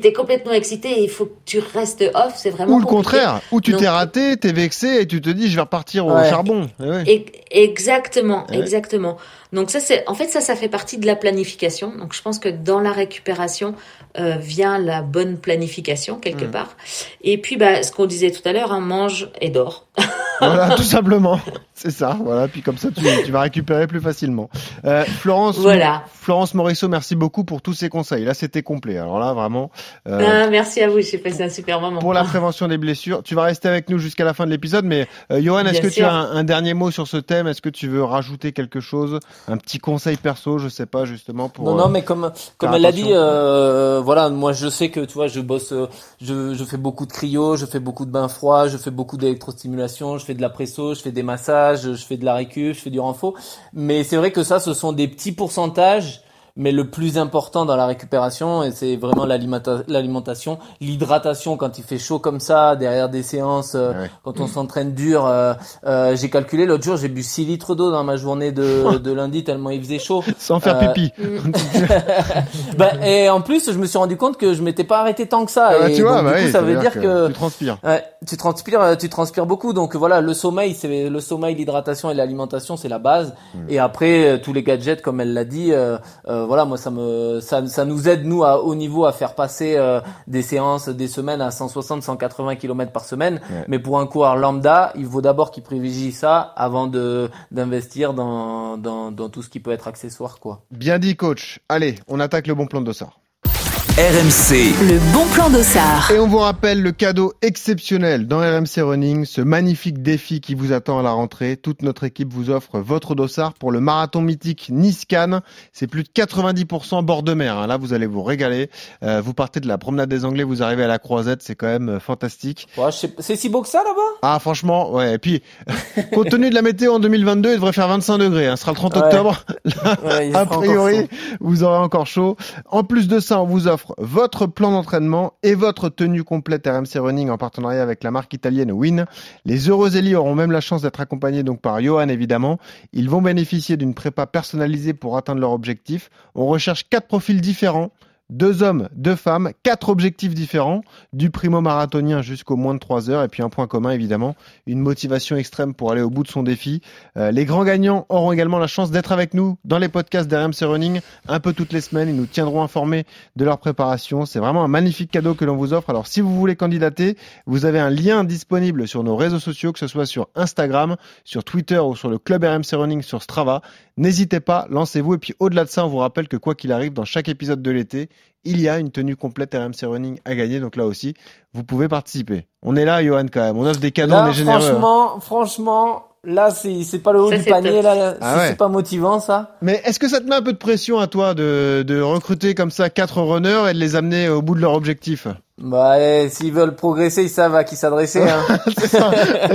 t'es- complètement excité. Et il faut que tu restes off. C'est vraiment Ou le compliqué. contraire, où tu t'es raté, t'es vexé et tu te dis je vais repartir au charbon. Eh ouais. Exactement, Ouais. exactement. Donc ça c'est, en fait ça, ça fait partie de la planification. Donc je pense que dans la récupération euh, vient la bonne planification quelque Mm. part. Et puis bah ce qu'on disait tout à l'heure, hein, mange et dors. Voilà, tout simplement. C'est ça. Voilà. Puis comme ça, tu, tu vas récupérer plus facilement. Euh, Florence, Voilà. Florence Morisseau, merci beaucoup pour tous ces conseils. Là, c'était complet. Alors là, vraiment. euh, Ah, merci à vous, j'ai passé un super moment. pour la prévention des blessures, tu vas rester avec nous jusqu'à la fin de l'épisode. Mais euh, Johan, est-ce que tu as un, un dernier mot sur ce thème? Est-ce que tu veux rajouter quelque chose, un petit conseil perso, je sais pas justement pour. Non, euh, non, mais comme comme elle l'a dit, euh, voilà, moi je sais que tu vois, je bosse, euh, je je fais beaucoup de cryo, je fais beaucoup de bains froids, je fais beaucoup d'électrostimulation, je fais de la presso, je fais des massages, je fais de la récup, je fais du renfort. Mais c'est vrai que ça, ce sont des petits pourcentages. Mais le plus important dans la récupération, et c'est vraiment l'alimenta- l'alimentation, l'hydratation quand il fait chaud comme ça, derrière des séances, euh, Ouais. quand on s'entraîne dur. euh, euh, j'ai calculé l'autre jour, j'ai bu 6 litres d'eau dans ma journée de, de lundi tellement il faisait chaud. Sans faire Euh, pipi. Bah, et en plus, je me suis rendu compte que je m'étais pas arrté tant que ça. Ah, et tu vois, bah du coup, oui, ça veut dire que, tu transpires. ouais, tu transpires, tu transpires beaucoup. Donc voilà, le sommeil, c'est le sommeil, l'hydratation et l'alimentation, c'est la base. Hmm. Et après, tous les gadgets, comme elle l'a dit, euh, euh, voilà, moi ça me, ça, ça nous aide nous à haut niveau à faire passer euh, des séances, des semaines à 160, 180 km par semaine. Ouais. Mais pour un coureur lambda, il faut d'abord qu'il privilégie ça avant de d'investir dans, dans dans tout ce qui peut être accessoire, quoi. Bien dit, coach. Allez, on attaque le bon plan de dossard. RMC, Le bon plan d'Ossard. Et on vous rappelle le cadeau exceptionnel dans RMC Running, ce magnifique défi qui vous attend à la rentrée. Toute notre équipe vous offre votre dossard pour le marathon mythique Nice-Cannes. C'est plus de 90% bord de mer. hein. Là, vous allez vous régaler. Euh, vous partez de la promenade des Anglais, vous arrivez à la Croisette, c'est quand même euh, fantastique. Ouais, c'est si beau que ça là-bas? Ah, franchement, ouais. Et puis, compte tenu de la météo en 2022, il devrait faire 25 degrés. hein. Ce sera le 30 Ouais. octobre. Ouais, A priori, vous aurez encore chaud. En plus de ça, on vous offre votre plan d'entraînement et votre tenue complète RMC Running en partenariat avec la marque italienne Win. Les heureux élites auront même la chance d'être accompagnés donc par Johan évidemment. Ils vont bénéficier d'une prépa personnalisée pour atteindre leur objectif. On recherche quatre profils différents deux hommes, deux femmes, quatre objectifs différents, du primo marathonien jusqu'au moins de trois heures, et puis un point commun évidemment, une motivation extrême pour aller au bout de son défi. Euh, les grands gagnants auront également la chance d'être avec nous dans les podcasts d'RMC Running un peu toutes les semaines. Ils nous tiendront informés de leur préparation. C'est vraiment un magnifique cadeau que l'on vous offre. Alors si vous voulez candidater, vous avez un lien disponible sur nos réseaux sociaux, que ce soit sur Instagram, sur Twitter ou sur le club RMC Running sur Strava. N'hésitez pas, lancez-vous. Et puis au-delà de ça, on vous rappelle que quoi qu'il arrive, dans chaque épisode de l'été, il y a une tenue complète RMC Running à gagner. Donc là aussi, vous pouvez participer. On est là, Johan, quand même. On offre des cadeaux, Là, on est généreux. hein. franchement, franchement, là, c'est pas le haut Ça, du panier, top. là. Ah c'est- ouais. C'est pas motivant, ça. Mais est-ce que ça te met un peu de pression à toi de, de recruter comme ça quatre runners et de les amener au bout de leur objectif? Bah, eh, s'ils veulent progresser, ils savent à qui s'adresser. Hein. C'est ça,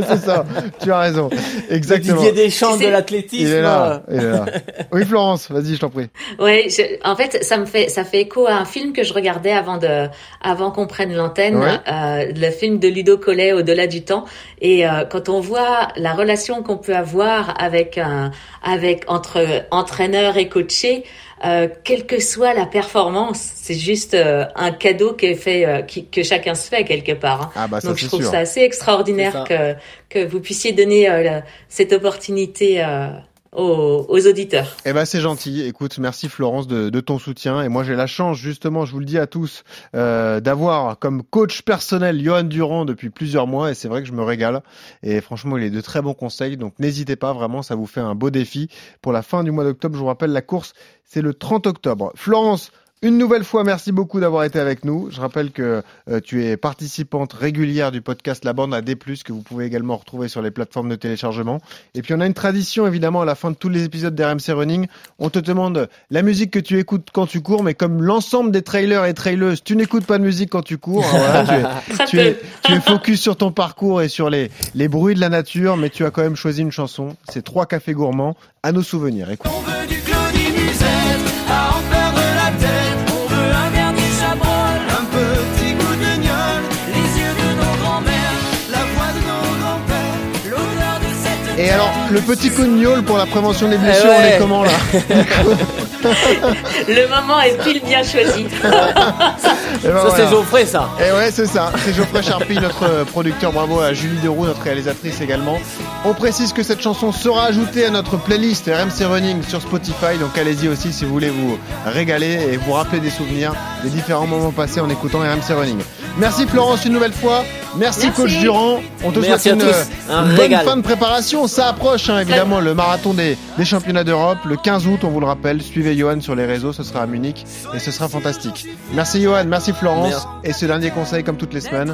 c'est ça. Tu as raison. Exactement. Didier Deschamps de l'athlétisme. Il est là. Il est là. Oui, Florence, vas-y, je t'en prie. Ouais, je- en fait, ça me fait ça fait écho à un film que je regardais avant de avant qu'on prenne l'antenne, Ouais. euh, le film de Ludo Collet Au-delà du temps. Et euh, quand on voit la relation qu'on peut avoir avec un avec entre entraîneur et coaché, euh, quelle que soit la performance, c'est juste euh, un cadeau qui est fait euh, qui- que chacun se fait quelque part. hein. Ah bah ça Donc je trouve sûr. ça assez extraordinaire que que vous puissiez donner euh, cette opportunité euh, aux, aux auditeurs. Eh ben c'est gentil. Écoute, merci Florence de, ton soutien. Et moi j'ai la chance justement, je vous le dis à tous, euh, d'avoir comme coach personnel Johan Durand depuis plusieurs mois. Et c'est vrai que je me régale. Et franchement, il est de très bons conseils. Donc n'hésitez pas, vraiment, ça vous fait un beau défi pour la fin du mois d'octobre. Je vous rappelle, la course c'est le 30 octobre. Florence. Une nouvelle fois, merci beaucoup d'avoir été avec nous. Je rappelle que euh, tu es participante régulière du podcast La Bande à D+, que vous pouvez également retrouver sur les plateformes de téléchargement. Et puis on a une tradition évidemment à la fin de tous les épisodes d'RMC Running, on te demande la musique que tu écoutes quand tu cours, mais comme l'ensemble des trailers et traileuses, tu n'écoutes pas de musique quand tu cours. hein, voilà, tu, es, tu, es, tu es focus sur ton parcours et sur les, les bruits de la nature, mais tu as quand même choisi une chanson. C'est Trois cafés gourmands à nos souvenirs. Écoute. On veut du Claudie Musette, à Et alors, le petit coup de gnôle pour la prévention des blessures, Eh on est comment là Le moment est pile bien choisi. Eh ben Ça, voilà. c'est Geoffrey, ça. Et ouais, c'est ça. C'est Geoffrey Charpie, notre euh, producteur. Bravo à Julie Deroux, notre réalisatrice également. On précise que cette chanson sera ajoutée à notre playlist RMC Running sur Spotify. Donc allez-y aussi si vous voulez vous régaler et vous rappeler des souvenirs des différents moments passés en écoutant RMC Running. Merci Florence une nouvelle fois. Merci, Merci. coach Durand. On te Merci souhaite une. Un bonne régal. fin de préparation. Ça approche hein, évidemment le marathon des, des championnats d'Europe le 15 août. On vous le rappelle. Suivez Johan sur les réseaux. Ce sera à Munich et ce sera fantastique. Merci Johan. Merci Florence. Merci. Et ce dernier conseil comme toutes les semaines.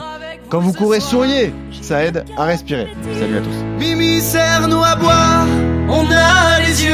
Quand vous courez, souriez. Ça aide à respirer. Salut à tous. Mimi, serre-nous à boire. On a les yeux